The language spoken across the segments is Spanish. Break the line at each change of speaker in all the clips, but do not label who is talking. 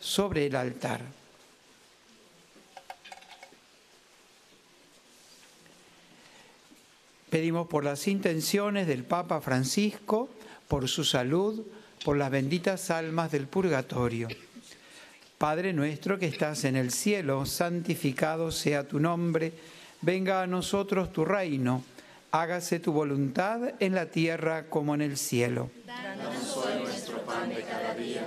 sobre el altar. Pedimos por las intenciones del Papa Francisco, por su salud, por las benditas almas del purgatorio. Padre nuestro que estás en el cielo, santificado sea tu nombre, venga a nosotros tu reino, hágase tu voluntad en la tierra como en el cielo.
Danos hoy nuestro pan de cada día,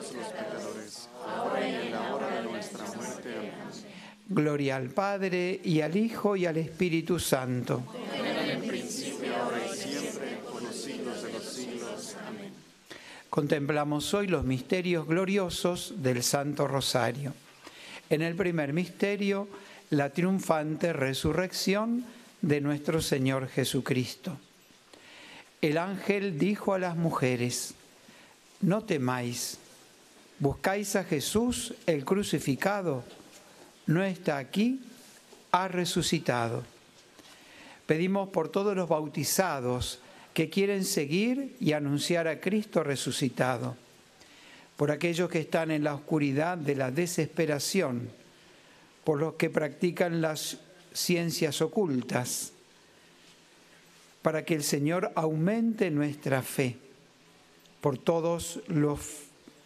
los pecadores, ahora y en la hora de nuestra muerte. Amén.
Gloria al Padre y al Hijo y al Espíritu Santo.
En el principio, ahora y siempre, por los siglos de los siglos. Amén.
Contemplamos hoy los misterios gloriosos del Santo Rosario. En el primer misterio, la triunfante resurrección de nuestro Señor Jesucristo. El ángel dijo a las mujeres, no temáis, buscáis a Jesús el crucificado, no está aquí, ha resucitado. Pedimos por todos los bautizados que quieren seguir y anunciar a Cristo resucitado, por aquellos que están en la oscuridad de la desesperación, por los que practican las ciencias ocultas, para que el Señor aumente nuestra fe, por todos los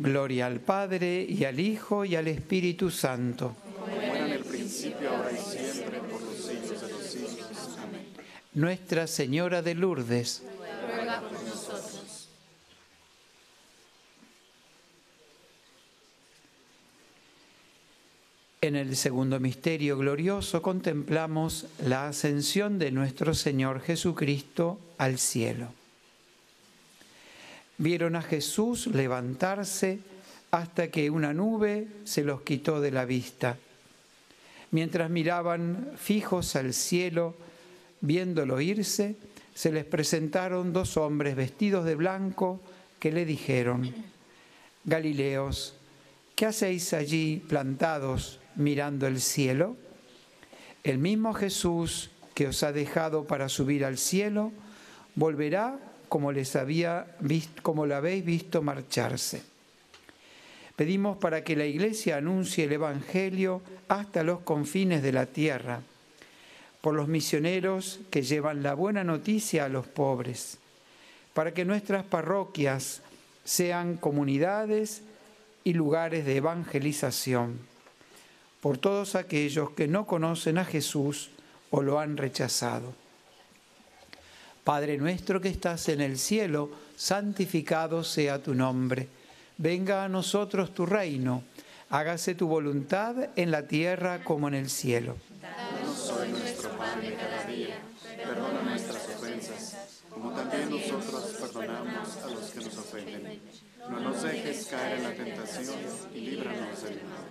Gloria al Padre y al Hijo y al Espíritu Santo.
Como era en el principio, ahora y siempre, por los siglos de los siglos. Amén.
Nuestra Señora de Lourdes,
Ruega por nosotros.
en el segundo misterio glorioso contemplamos la ascensión de nuestro Señor Jesucristo al cielo. Vieron a Jesús levantarse hasta que una nube se los quitó de la vista. Mientras miraban fijos al cielo, viéndolo irse, se les presentaron dos hombres vestidos de blanco que le dijeron, Galileos, ¿qué hacéis allí plantados mirando el cielo? El mismo Jesús que os ha dejado para subir al cielo, volverá como les había visto, como lo habéis visto marcharse. Pedimos para que la Iglesia anuncie el Evangelio hasta los confines de la tierra, por los misioneros que llevan la buena noticia a los pobres, para que nuestras parroquias sean comunidades y lugares de evangelización, por todos aquellos que no conocen a Jesús o lo han rechazado. Padre nuestro que estás en el cielo, santificado sea tu nombre. Venga a nosotros tu reino. Hágase tu voluntad en la tierra como en el cielo.
Danos hoy nuestro pan de cada día. Perdona nuestras ofensas, como también nosotros perdonamos a los que nos ofenden. No nos dejes caer en la tentación y líbranos del mal.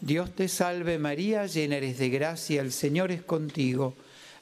Dios te salve María, llena eres de gracia, el Señor es contigo.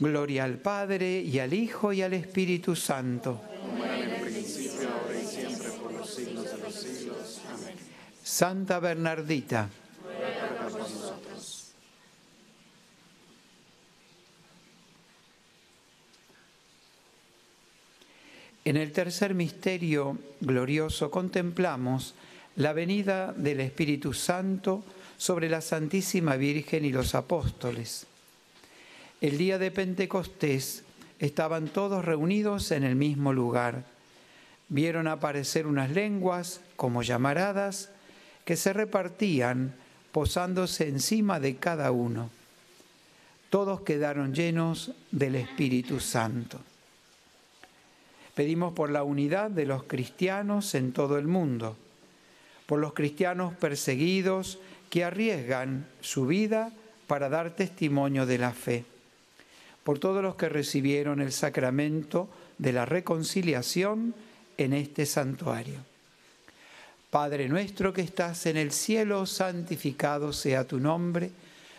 Gloria al Padre y al Hijo y al Espíritu Santo.
Amén.
Santa Bernardita, en el tercer misterio glorioso contemplamos la venida del Espíritu Santo sobre la Santísima Virgen y los apóstoles. El día de Pentecostés estaban todos reunidos en el mismo lugar. Vieron aparecer unas lenguas como llamaradas que se repartían posándose encima de cada uno. Todos quedaron llenos del Espíritu Santo. Pedimos por la unidad de los cristianos en todo el mundo, por los cristianos perseguidos que arriesgan su vida para dar testimonio de la fe, por todos los que recibieron el sacramento de la reconciliación en este santuario. Padre nuestro que estás en el cielo, santificado sea tu nombre,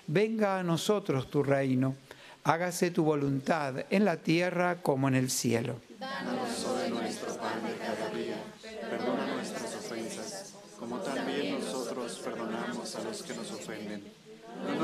venga a nosotros tu reino, hágase tu voluntad en la tierra como en el cielo.
Danos hoy nuestro pan cada día. Perdona nuestras ofensas, como también nosotros perdonamos a los que nos ofenden. No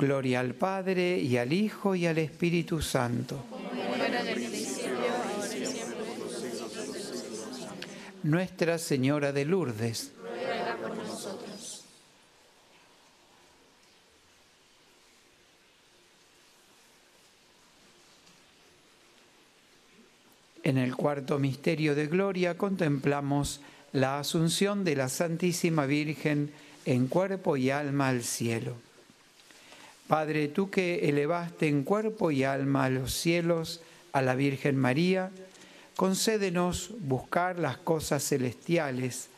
Gloria al Padre y al Hijo y al Espíritu Santo. Nuestra Señora de Lourdes. En el cuarto misterio de gloria contemplamos la asunción de la Santísima Virgen en cuerpo y alma al cielo. Padre, tú que elevaste en cuerpo y alma a los cielos a la Virgen María, concédenos buscar las cosas celestiales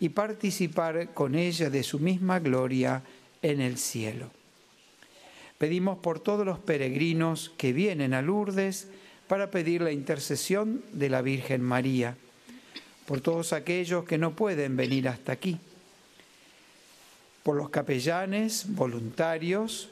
y participar con ella de su misma gloria en el cielo. Pedimos por todos los peregrinos que vienen a Lourdes para pedir la intercesión de la Virgen María, por todos aquellos que no pueden venir hasta aquí, por los capellanes, voluntarios,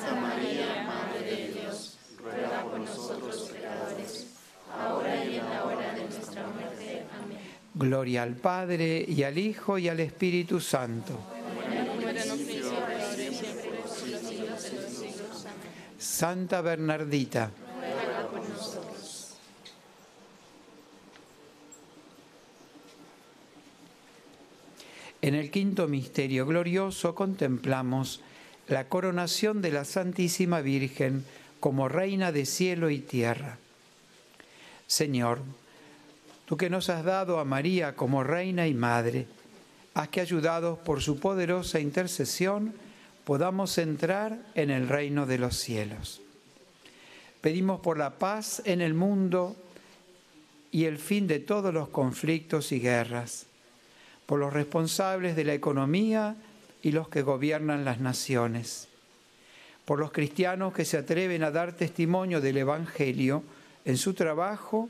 Gloria al Padre y al Hijo y al Espíritu Santo. Santa Bernardita. En el quinto misterio glorioso contemplamos la coronación de la Santísima Virgen como Reina de cielo y tierra. Señor, tú que nos has dado a María como Reina y Madre, haz que ayudados por su poderosa intercesión podamos entrar en el reino de los cielos. Pedimos por la paz en el mundo y el fin de todos los conflictos y guerras por los responsables de la economía y los que gobiernan las naciones, por los cristianos que se atreven a dar testimonio del Evangelio en su trabajo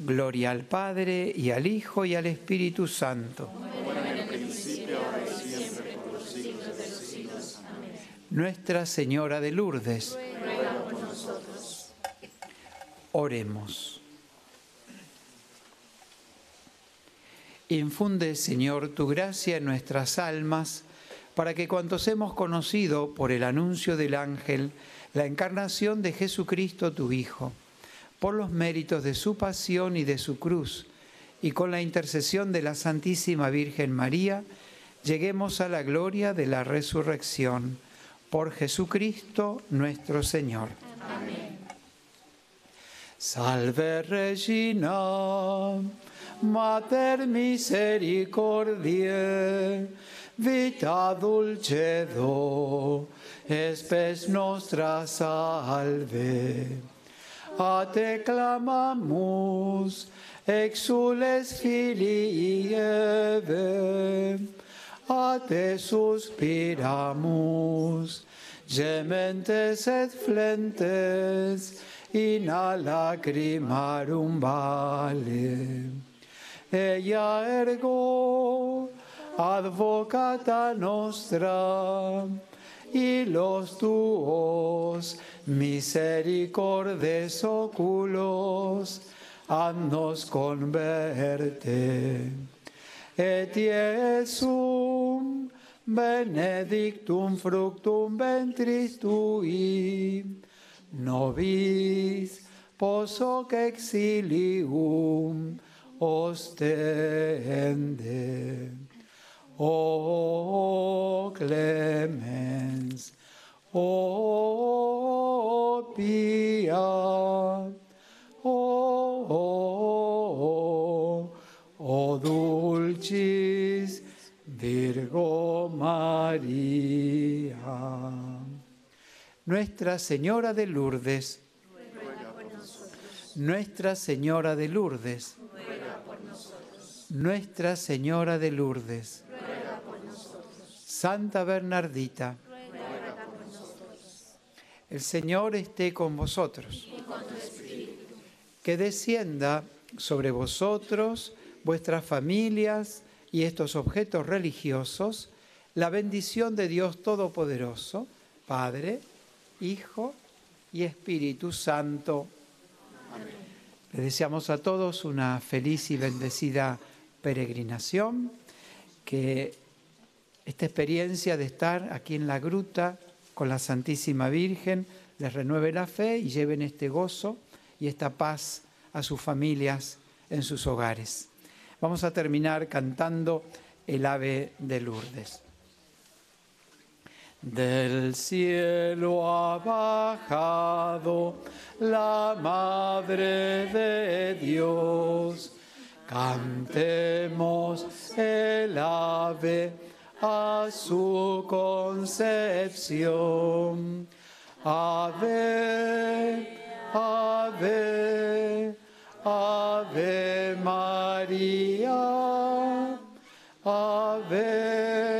Gloria al Padre y al Hijo y al Espíritu Santo. Nuestra Señora de Lourdes, oremos. Infunde, Señor, tu gracia en nuestras almas, para que cuantos hemos conocido por el anuncio del ángel la encarnación de Jesucristo, tu Hijo, por los méritos de su pasión y de su cruz, y con la intercesión de la Santísima Virgen María, lleguemos a la gloria de la resurrección. Por Jesucristo nuestro Señor. Amén. Salve Regina. Mater misericordiae, vita dulcedo, espes nostra salve. A te clamamus, exules filii Eve, a te suspiramus, gementes et flentes, in a lacrimarum vale ella ergo advocata nostra y los tuos misericordes oculos nos converte. Et Iesum benedictum fructum ventris tui, nobis posoc exilium, ostende. Oh clemens, oh pia, oh, oh, oh dulcis Virgo María. Nuestra Señora de Lourdes, Nuestra Señora de Lourdes, nuestra Señora de Lourdes. Santa Bernardita. El Señor esté con vosotros. Y con tu espíritu. Que descienda sobre vosotros, vuestras familias y estos objetos religiosos la bendición de Dios Todopoderoso, Padre, Hijo y Espíritu Santo. Amén. Le deseamos a todos una feliz y bendecida peregrinación, que esta experiencia de estar aquí en la gruta con la Santísima Virgen les renueve la fe y lleven este gozo y esta paz a sus familias en sus hogares. Vamos a terminar cantando el ave de Lourdes. Del cielo ha bajado la Madre de Dios Cantemos el ave a su concepción. Ave, ave, ave María. Ave,